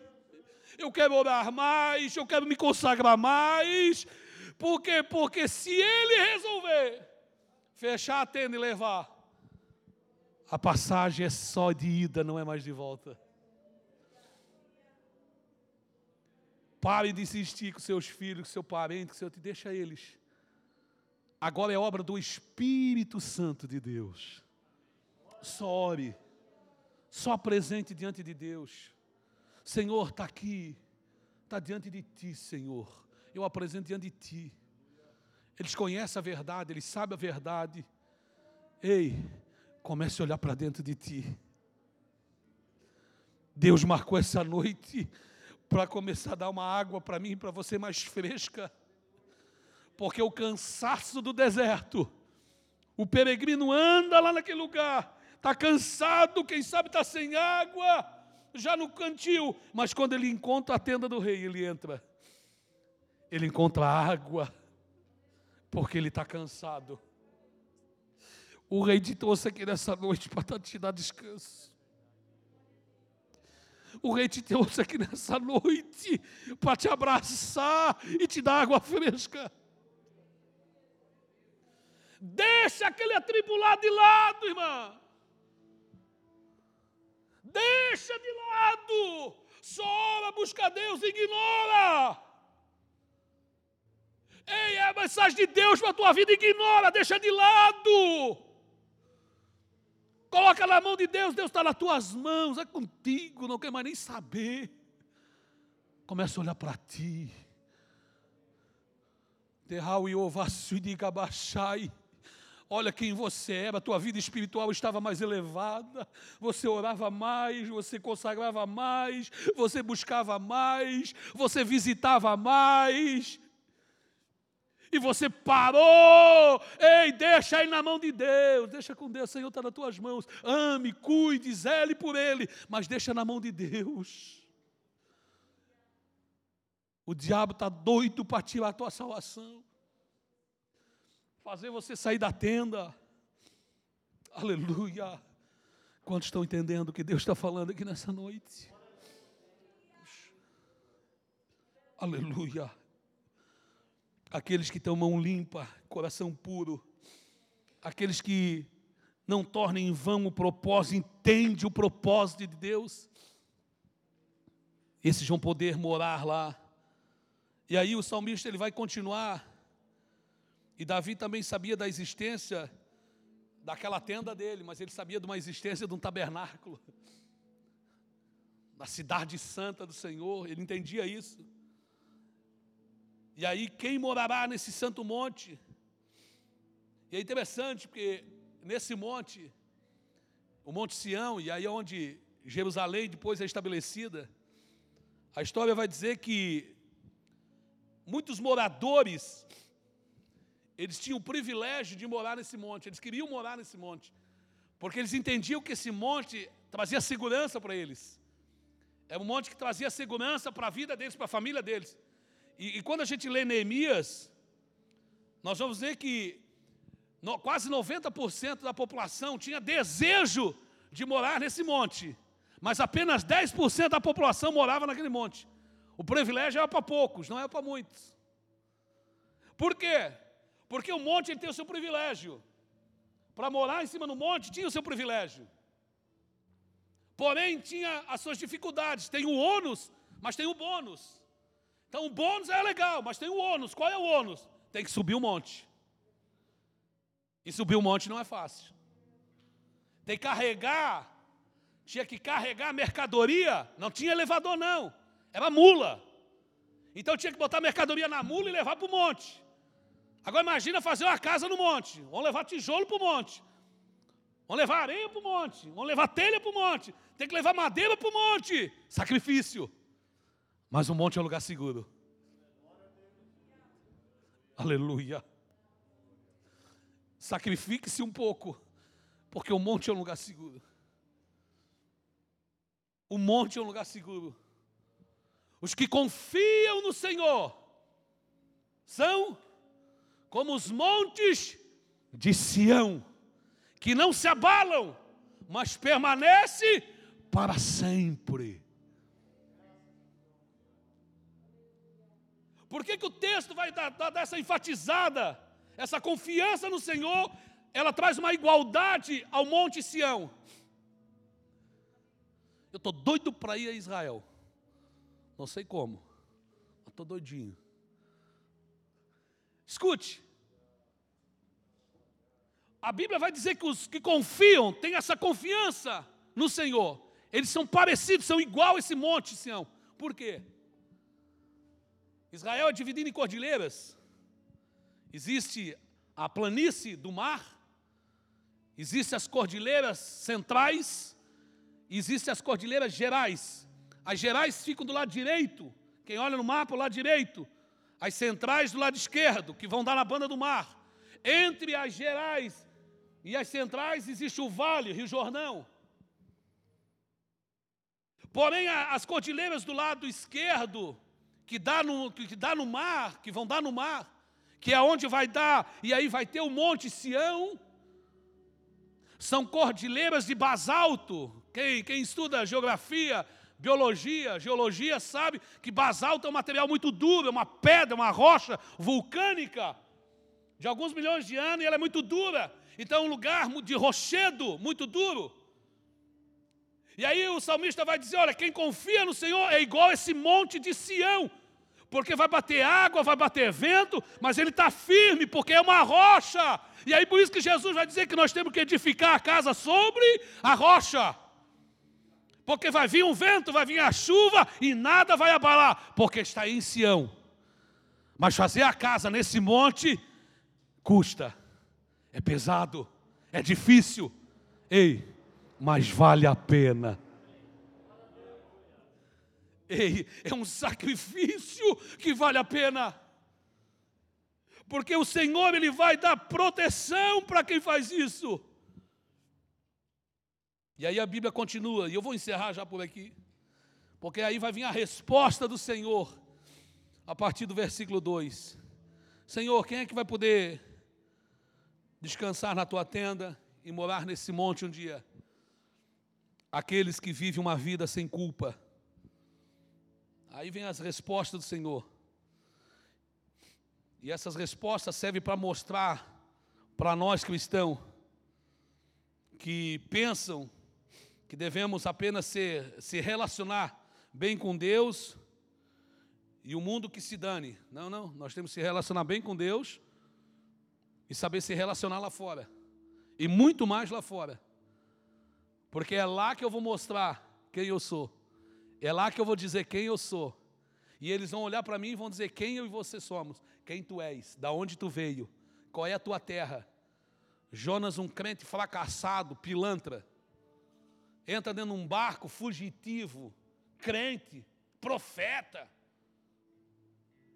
Eu quero orar mais. Eu quero me consagrar mais. Por quê? Porque se Ele resolver fechar a tenda e levar, a passagem é só de ida, não é mais de volta. Pare de insistir com seus filhos, com seu parente, com seu deixa eles. Agora é obra do Espírito Santo de Deus. Só ore, só presente diante de Deus. Senhor, está aqui, está diante de ti, Senhor. Eu apresento diante de ti. eles conhecem a verdade, eles sabem a verdade. Ei, comece a olhar para dentro de ti. Deus marcou essa noite para começar a dar uma água para mim, para você mais fresca. Porque o cansaço do deserto, o peregrino anda lá naquele lugar, está cansado, quem sabe está sem água, já no cantil, mas quando ele encontra a tenda do rei, ele entra, ele encontra água, porque ele está cansado. O rei te trouxe aqui nessa noite para te dar descanso. O rei te trouxe aqui nessa noite para te abraçar e te dar água fresca. Deixa aquele atribulado de lado, irmã. Deixa de lado. Só ora, busca Deus, ignora. Ei, é a mensagem de Deus para a tua vida, ignora, deixa de lado. Coloca na mão de Deus, Deus está nas tuas mãos, é contigo, não quer mais nem saber. Começa a olhar para ti. Terral e ovaço de gabachai. Olha quem você era, a tua vida espiritual estava mais elevada, você orava mais, você consagrava mais, você buscava mais, você visitava mais. E você parou, ei, deixa aí na mão de Deus, deixa com Deus, Senhor está nas tuas mãos. Ame, cuide, zele por Ele, mas deixa na mão de Deus. O diabo está doido para tirar a tua salvação fazer você sair da tenda. Aleluia. Quantos estão entendendo o que Deus está falando aqui nessa noite? Aleluia. Aqueles que têm mão limpa, coração puro, aqueles que não tornem em vão o propósito, entende o propósito de Deus, esses vão poder morar lá. E aí o salmista ele vai continuar e Davi também sabia da existência daquela tenda dele, mas ele sabia de uma existência de um tabernáculo, da cidade santa do Senhor, ele entendia isso. E aí, quem morará nesse santo monte? E é interessante porque nesse monte, o Monte Sião, e aí é onde Jerusalém depois é estabelecida, a história vai dizer que muitos moradores eles tinham o privilégio de morar nesse monte, eles queriam morar nesse monte, porque eles entendiam que esse monte trazia segurança para eles. É um monte que trazia segurança para a vida deles, para a família deles. E, e, quando a gente lê Neemias, nós vamos ver que no, quase 90% da população tinha desejo de morar nesse monte, mas apenas 10% da população morava naquele monte. O privilégio era para poucos, não era para muitos. Por quê? Porque o monte tem o seu privilégio. Para morar em cima do monte tinha o seu privilégio. Porém, tinha as suas dificuldades. Tem o ônus, mas tem o bônus. Então, o bônus é legal, mas tem o ônus. Qual é o ônus? Tem que subir o monte. E subir o monte não é fácil. Tem que carregar, tinha que carregar mercadoria, não tinha elevador não, era mula. Então tinha que botar mercadoria na mula e levar para o monte. Agora imagina fazer uma casa no monte. Vamos levar tijolo para o monte. Vamos levar areia para o monte. Vamos levar telha para o monte. Tem que levar madeira para o monte. Sacrifício. Mas o monte é um lugar seguro. Aleluia. Sacrifique-se um pouco, porque o monte é um lugar seguro. O monte é um lugar seguro. Os que confiam no Senhor são como os montes de Sião, que não se abalam, mas permanece para sempre. Por que, que o texto vai dar, dar essa enfatizada, essa confiança no Senhor, ela traz uma igualdade ao Monte Sião? Eu estou doido para ir a Israel. Não sei como, mas estou doidinho. Escute. A Bíblia vai dizer que os que confiam, têm essa confiança no Senhor. Eles são parecidos, são igual a esse monte, Sião. Por quê? Israel é dividido em cordilheiras. existe a planície do mar, existem as cordilheiras centrais, existem as cordilheiras gerais. As gerais ficam do lado direito, quem olha no mapa, o lado direito. As centrais do lado esquerdo, que vão dar na banda do mar. Entre as gerais e as centrais existe o vale, Rio Jordão. Porém, as cordilheiras do lado esquerdo, que dá, no, que dá no mar, que vão dar no mar, que é onde vai dar, e aí vai ter o Monte Sião, são cordilheiras de basalto. Quem, quem estuda geografia, biologia, geologia, sabe que basalto é um material muito duro, é uma pedra, uma rocha vulcânica de alguns milhões de anos e ela é muito dura. Então é um lugar de rochedo muito duro. E aí o salmista vai dizer: olha, quem confia no Senhor é igual esse monte de Sião, porque vai bater água, vai bater vento, mas ele está firme, porque é uma rocha. E aí por isso que Jesus vai dizer que nós temos que edificar a casa sobre a rocha. Porque vai vir um vento, vai vir a chuva e nada vai abalar, porque está em Sião. Mas fazer a casa nesse monte custa, é pesado, é difícil. Ei, mas vale a pena. Ei, é um sacrifício que vale a pena. Porque o Senhor ele vai dar proteção para quem faz isso. E aí a Bíblia continua, e eu vou encerrar já por aqui. Porque aí vai vir a resposta do Senhor a partir do versículo 2. Senhor, quem é que vai poder descansar na tua tenda e morar nesse monte um dia? aqueles que vivem uma vida sem culpa. Aí vem as respostas do Senhor. E essas respostas servem para mostrar para nós cristãos que pensam que devemos apenas ser, se relacionar bem com Deus e o mundo que se dane. Não, não, nós temos que se relacionar bem com Deus e saber se relacionar lá fora. E muito mais lá fora. Porque é lá que eu vou mostrar quem eu sou. É lá que eu vou dizer quem eu sou. E eles vão olhar para mim e vão dizer quem eu e você somos, quem tu és, da onde tu veio, qual é a tua terra. Jonas, um crente fracassado, pilantra, entra dentro de um barco fugitivo, crente, profeta.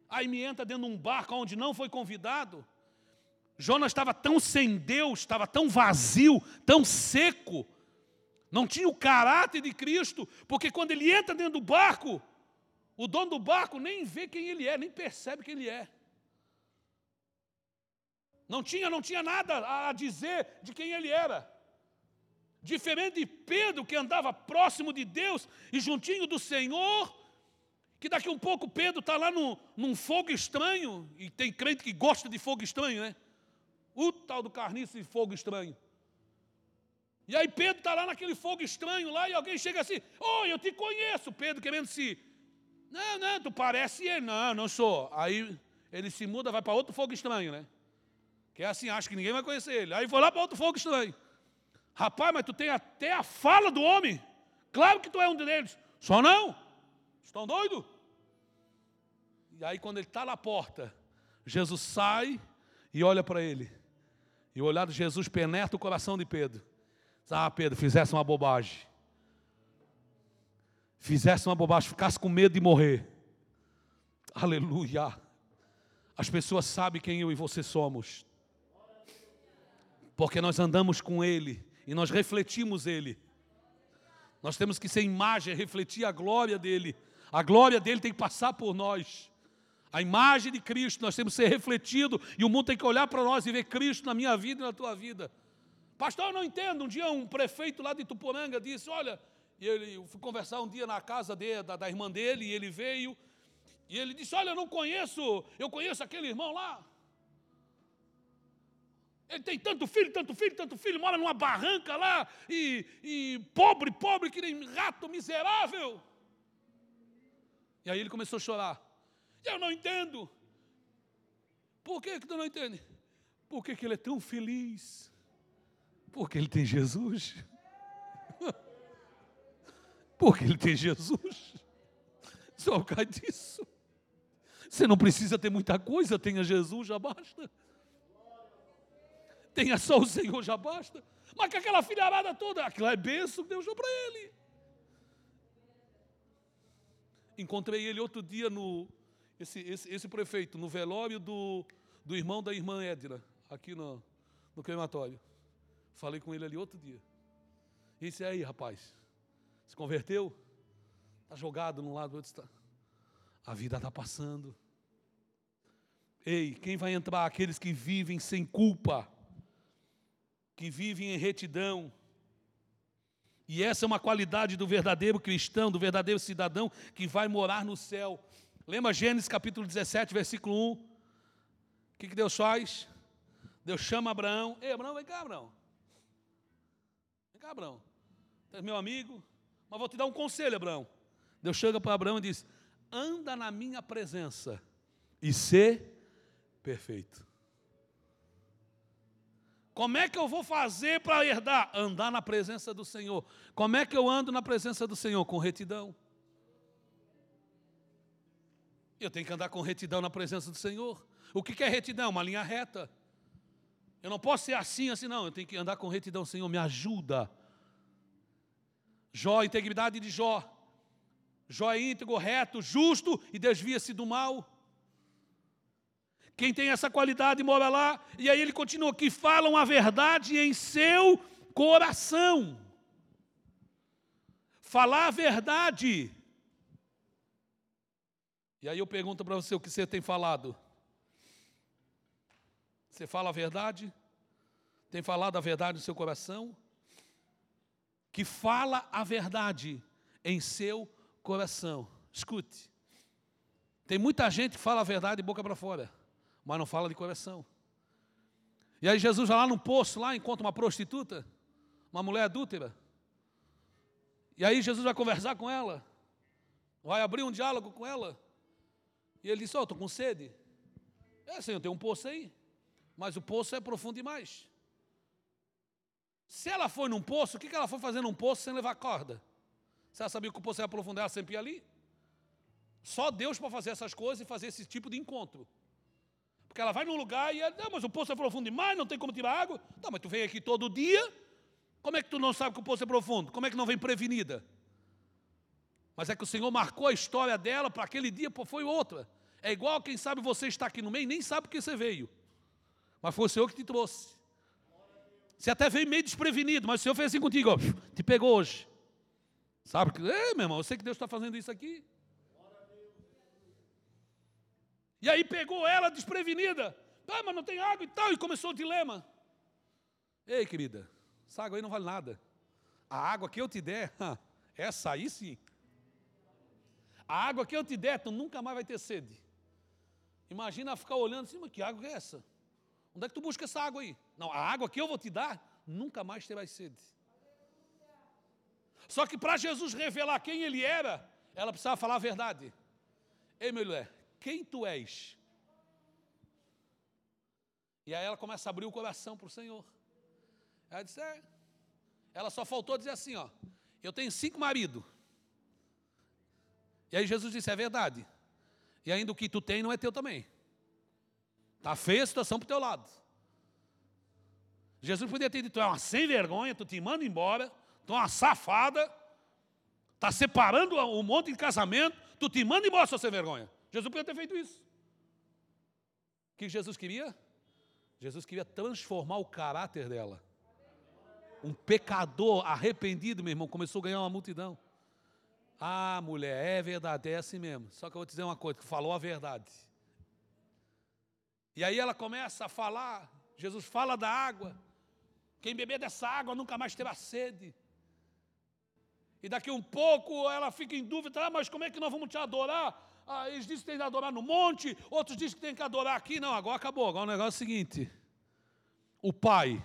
Aí me entra dentro de um barco onde não foi convidado. Jonas estava tão sem Deus, estava tão vazio, tão seco, não tinha o caráter de Cristo, porque quando ele entra dentro do barco, o dono do barco nem vê quem ele é, nem percebe quem ele é. Não tinha, não tinha nada a dizer de quem ele era. Diferente de Pedro, que andava próximo de Deus e juntinho do Senhor, que daqui um pouco Pedro está lá no, num fogo estranho, e tem crente que gosta de fogo estranho, né? O tal do carniço de fogo estranho. E aí Pedro está lá naquele fogo estranho lá e alguém chega assim, oh, eu te conheço, Pedro querendo se. Não, não, tu parece ele. Não, não sou. Aí ele se muda, vai para outro fogo estranho, né? Que é assim, acha que ninguém vai conhecer ele. Aí foi lá para outro fogo estranho. Rapaz, mas tu tem até a fala do homem. Claro que tu é um deles. Só não? Estão doidos? E aí quando ele está na porta, Jesus sai e olha para ele. E o olhar de Jesus penetra o coração de Pedro. Ah, Pedro, fizesse uma bobagem. Fizesse uma bobagem, ficasse com medo de morrer. Aleluia. As pessoas sabem quem eu e você somos. Porque nós andamos com Ele e nós refletimos Ele. Nós temos que ser imagem, refletir a glória dele. A glória dele tem que passar por nós. A imagem de Cristo, nós temos que ser refletido e o mundo tem que olhar para nós e ver Cristo na minha vida e na tua vida. Pastor, eu não entendo. Um dia um prefeito lá de Tuporanga disse: Olha, e ele, eu fui conversar um dia na casa da, da irmã dele, e ele veio, e ele disse: Olha, eu não conheço, eu conheço aquele irmão lá. Ele tem tanto filho, tanto filho, tanto filho, mora numa barranca lá, e, e pobre, pobre, que nem rato miserável. E aí ele começou a chorar. Eu não entendo. Por que, que tu não entende? Por que, que ele é tão feliz? Porque ele tem Jesus. Porque ele tem Jesus. Só causa disso. Você não precisa ter muita coisa, tenha Jesus, já basta. Tenha só o Senhor, já basta. Mas com aquela filharada toda, aquilo é benção que Deus deu para ele. Encontrei ele outro dia no. Esse, esse, esse prefeito, no velório do, do irmão da irmã Edna, aqui no, no crematório. Falei com ele ali outro dia. E disse: aí, rapaz, se converteu? Está jogado num lado, outro está. A vida está passando. Ei, quem vai entrar? Aqueles que vivem sem culpa, que vivem em retidão. E essa é uma qualidade do verdadeiro cristão, do verdadeiro cidadão que vai morar no céu. Lembra Gênesis capítulo 17, versículo 1? O que, que Deus faz? Deus chama Abraão. Ei, Abraão, vem cá, Abraão. Cá, Abraão. Tu meu amigo, mas vou te dar um conselho, Abraão. Deus chega para Abraão e diz: anda na minha presença e ser perfeito. Como é que eu vou fazer para herdar? Andar na presença do Senhor. Como é que eu ando na presença do Senhor? Com retidão. Eu tenho que andar com retidão na presença do Senhor. O que é retidão? Uma linha reta. Eu não posso ser assim, assim, não. Eu tenho que andar com retidão. Senhor, me ajuda. Jó, integridade de Jó. Jó é íntegro, reto, justo e desvia-se do mal. Quem tem essa qualidade mora lá, e aí ele continua: que falam a verdade em seu coração. Falar a verdade. E aí eu pergunto para você o que você tem falado. Você fala a verdade? Tem falado a verdade no seu coração? Que fala a verdade em seu coração. Escute. Tem muita gente que fala a verdade de boca para fora, mas não fala de coração. E aí Jesus vai lá no poço, lá encontra uma prostituta, uma mulher adúltera. E aí Jesus vai conversar com ela, vai abrir um diálogo com ela. E ele disse: Ó, oh, estou com sede. É, Senhor, tem um poço aí, mas o poço é profundo demais. Se ela foi num poço, o que ela foi fazer num poço sem levar corda? Se ela sabia que o poço ia aprofundar, ela sempre ia ali? Só Deus para fazer essas coisas e fazer esse tipo de encontro. Porque ela vai num lugar e ela, não, mas o poço é profundo demais, não tem como tirar água. Não, mas tu vem aqui todo dia, como é que tu não sabe que o poço é profundo? Como é que não vem prevenida? Mas é que o Senhor marcou a história dela para aquele dia, foi outra. É igual quem sabe você está aqui no meio, nem sabe que você veio. Mas foi o Senhor que te trouxe. Você até veio meio desprevenido, mas o Senhor fez assim contigo, ó, te pegou hoje. Sabe que, é, meu irmão, eu sei que Deus está fazendo isso aqui. E aí pegou ela desprevenida. Ah, mas não tem água e tal, e começou o dilema. Ei, querida, essa água aí não vale nada. A água que eu te der, essa aí sim. A água que eu te der, tu nunca mais vai ter sede. Imagina ficar olhando assim, mas que água é essa? Onde é que tu busca essa água aí? Não, a água que eu vou te dar, nunca mais terás sede. Só que para Jesus revelar quem ele era, ela precisava falar a verdade. Ei, meu mulher, quem tu és? E aí ela começa a abrir o coração para o Senhor. Ela disse, é. Ela só faltou dizer assim, ó. Eu tenho cinco maridos. E aí Jesus disse, é verdade. E ainda o que tu tem não é teu também. Está feia a situação para o teu lado. Jesus podia ter dito, é uma sem vergonha, tu te manda embora, tu é uma safada, está separando um monte de casamento, tu te manda embora, sua sem vergonha. Jesus podia ter feito isso. O que Jesus queria? Jesus queria transformar o caráter dela. Um pecador arrependido, meu irmão, começou a ganhar uma multidão. Ah, mulher, é verdade, é assim mesmo. Só que eu vou te dizer uma coisa, que falou a verdade. E aí ela começa a falar, Jesus fala da água. Quem beber dessa água nunca mais terá sede. E daqui um pouco ela fica em dúvida, ah, mas como é que nós vamos te adorar? Ah, eles dizem que tem que adorar no monte, outros dizem que tem que adorar aqui. Não, agora acabou. Agora o negócio é o seguinte: o Pai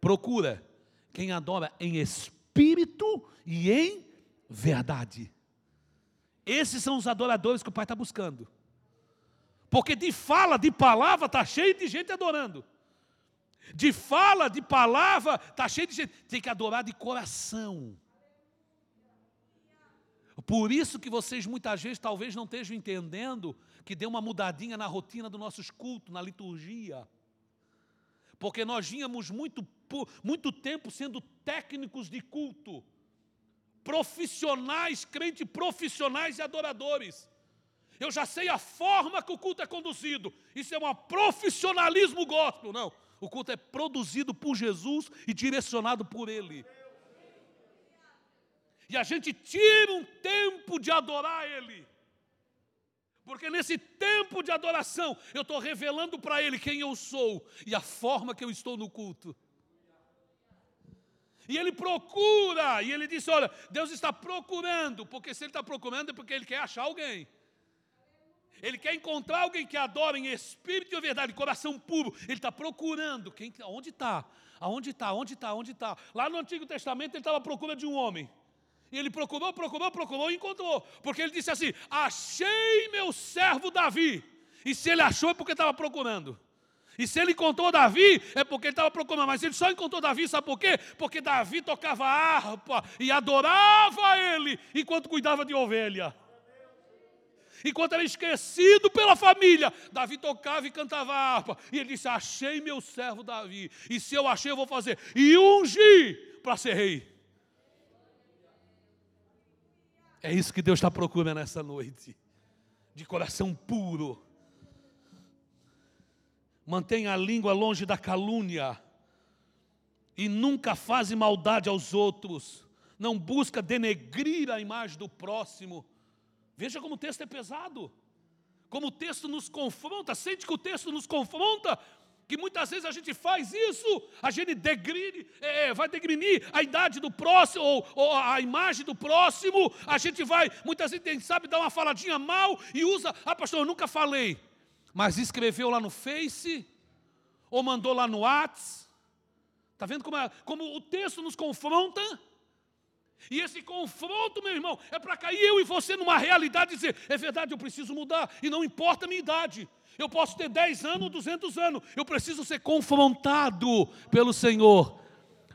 procura quem adora em espírito e em verdade. Esses são os adoradores que o Pai está buscando. Porque de fala, de palavra, está cheio de gente adorando. De fala, de palavra, está cheio de gente. Tem que adorar de coração. Por isso que vocês muitas vezes talvez não estejam entendendo que deu uma mudadinha na rotina dos nossos cultos, na liturgia. Porque nós vínhamos muito, muito tempo sendo técnicos de culto, profissionais, crentes profissionais e adoradores. Eu já sei a forma que o culto é conduzido. Isso é um profissionalismo gospel. Não, o culto é produzido por Jesus e direcionado por Ele. E a gente tira um tempo de adorar Ele. Porque nesse tempo de adoração, eu estou revelando para Ele quem eu sou e a forma que eu estou no culto. E ele procura, e ele disse: Olha, Deus está procurando, porque se Ele está procurando é porque Ele quer achar alguém. Ele quer encontrar alguém que adora em espírito e verdade, coração puro. Ele está procurando. Quem, onde está? Aonde está? Onde está? Onde está? Lá no Antigo Testamento ele estava à procura de um homem. E ele procurou, procurou, procurou e encontrou. Porque ele disse assim: Achei meu servo Davi. E se ele achou é porque estava procurando. E se ele encontrou Davi, é porque ele estava procurando. Mas ele só encontrou Davi, sabe por quê? Porque Davi tocava harpa e adorava ele enquanto cuidava de ovelha. Enquanto era esquecido pela família, Davi tocava e cantava harpa. E ele disse: Achei meu servo Davi. E se eu achei, eu vou fazer. E ungi para ser rei. É isso que Deus está procurando nessa noite. De coração puro. Mantenha a língua longe da calúnia. E nunca faz maldade aos outros. Não busca denegrir a imagem do próximo. Veja como o texto é pesado. Como o texto nos confronta. Sente que o texto nos confronta que muitas vezes a gente faz isso, a gente degrine, é, é, vai degrinir a idade do próximo, ou, ou, a imagem do próximo, a gente vai, muitas vezes, quem sabe, dar uma faladinha mal e usa, ah, pastor, eu nunca falei, mas escreveu lá no Face, ou mandou lá no Whats, está vendo como, é, como o texto nos confronta? E esse confronto, meu irmão, é para cair eu e você numa realidade e dizer: é verdade, eu preciso mudar, e não importa a minha idade, eu posso ter 10 anos, 200 anos. Eu preciso ser confrontado pelo Senhor.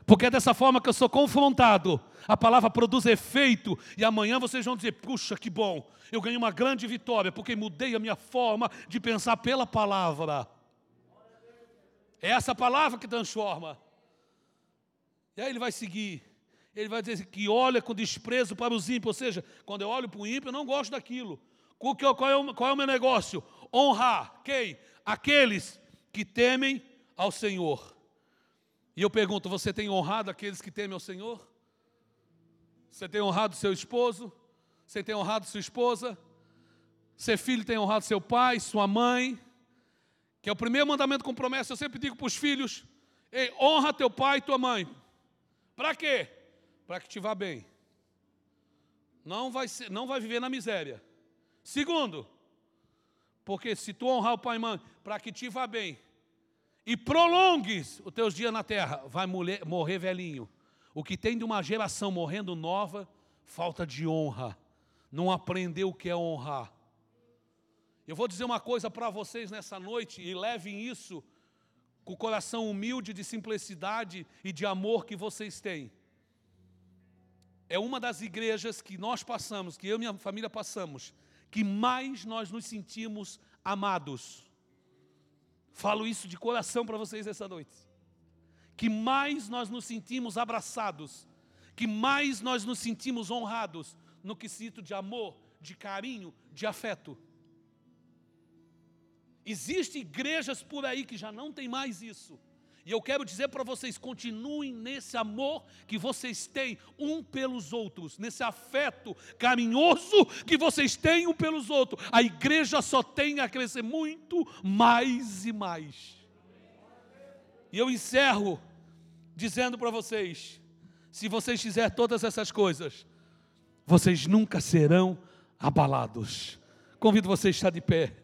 Porque é dessa forma que eu sou confrontado. A palavra produz efeito. E amanhã vocês vão dizer: puxa, que bom. Eu ganhei uma grande vitória. Porque mudei a minha forma de pensar pela palavra. É essa palavra que transforma. E aí ele vai seguir. Ele vai dizer que olha com desprezo para os ímpios. Ou seja, quando eu olho para o ímpio, eu não gosto daquilo. Qual é o, qual é o meu negócio? honrar quem? Aqueles que temem ao Senhor. E eu pergunto: você tem honrado aqueles que temem ao Senhor? Você tem honrado seu esposo? Você tem honrado sua esposa? Seu filho tem honrado seu pai, sua mãe? Que é o primeiro mandamento com promessa. Eu sempre digo para os filhos: honra teu pai e tua mãe. Para quê? Para que te vá bem. Não vai, ser, não vai viver na miséria. Segundo, porque se tu honrar o pai e mãe, para que te vá bem, e prolongues os teus dias na terra, vai morrer, morrer velhinho. O que tem de uma geração morrendo nova, falta de honra. Não aprendeu o que é honrar. Eu vou dizer uma coisa para vocês nessa noite, e levem isso com o coração humilde, de simplicidade e de amor que vocês têm. É uma das igrejas que nós passamos, que eu e minha família passamos, que mais nós nos sentimos amados. Falo isso de coração para vocês essa noite. Que mais nós nos sentimos abraçados, que mais nós nos sentimos honrados no quesito de amor, de carinho, de afeto. Existem igrejas por aí que já não tem mais isso. E eu quero dizer para vocês: continuem nesse amor que vocês têm um pelos outros, nesse afeto carinhoso que vocês têm um pelos outros. A igreja só tem a crescer muito mais e mais. E eu encerro dizendo para vocês: se vocês fizerem todas essas coisas, vocês nunca serão abalados. Convido vocês a estar de pé.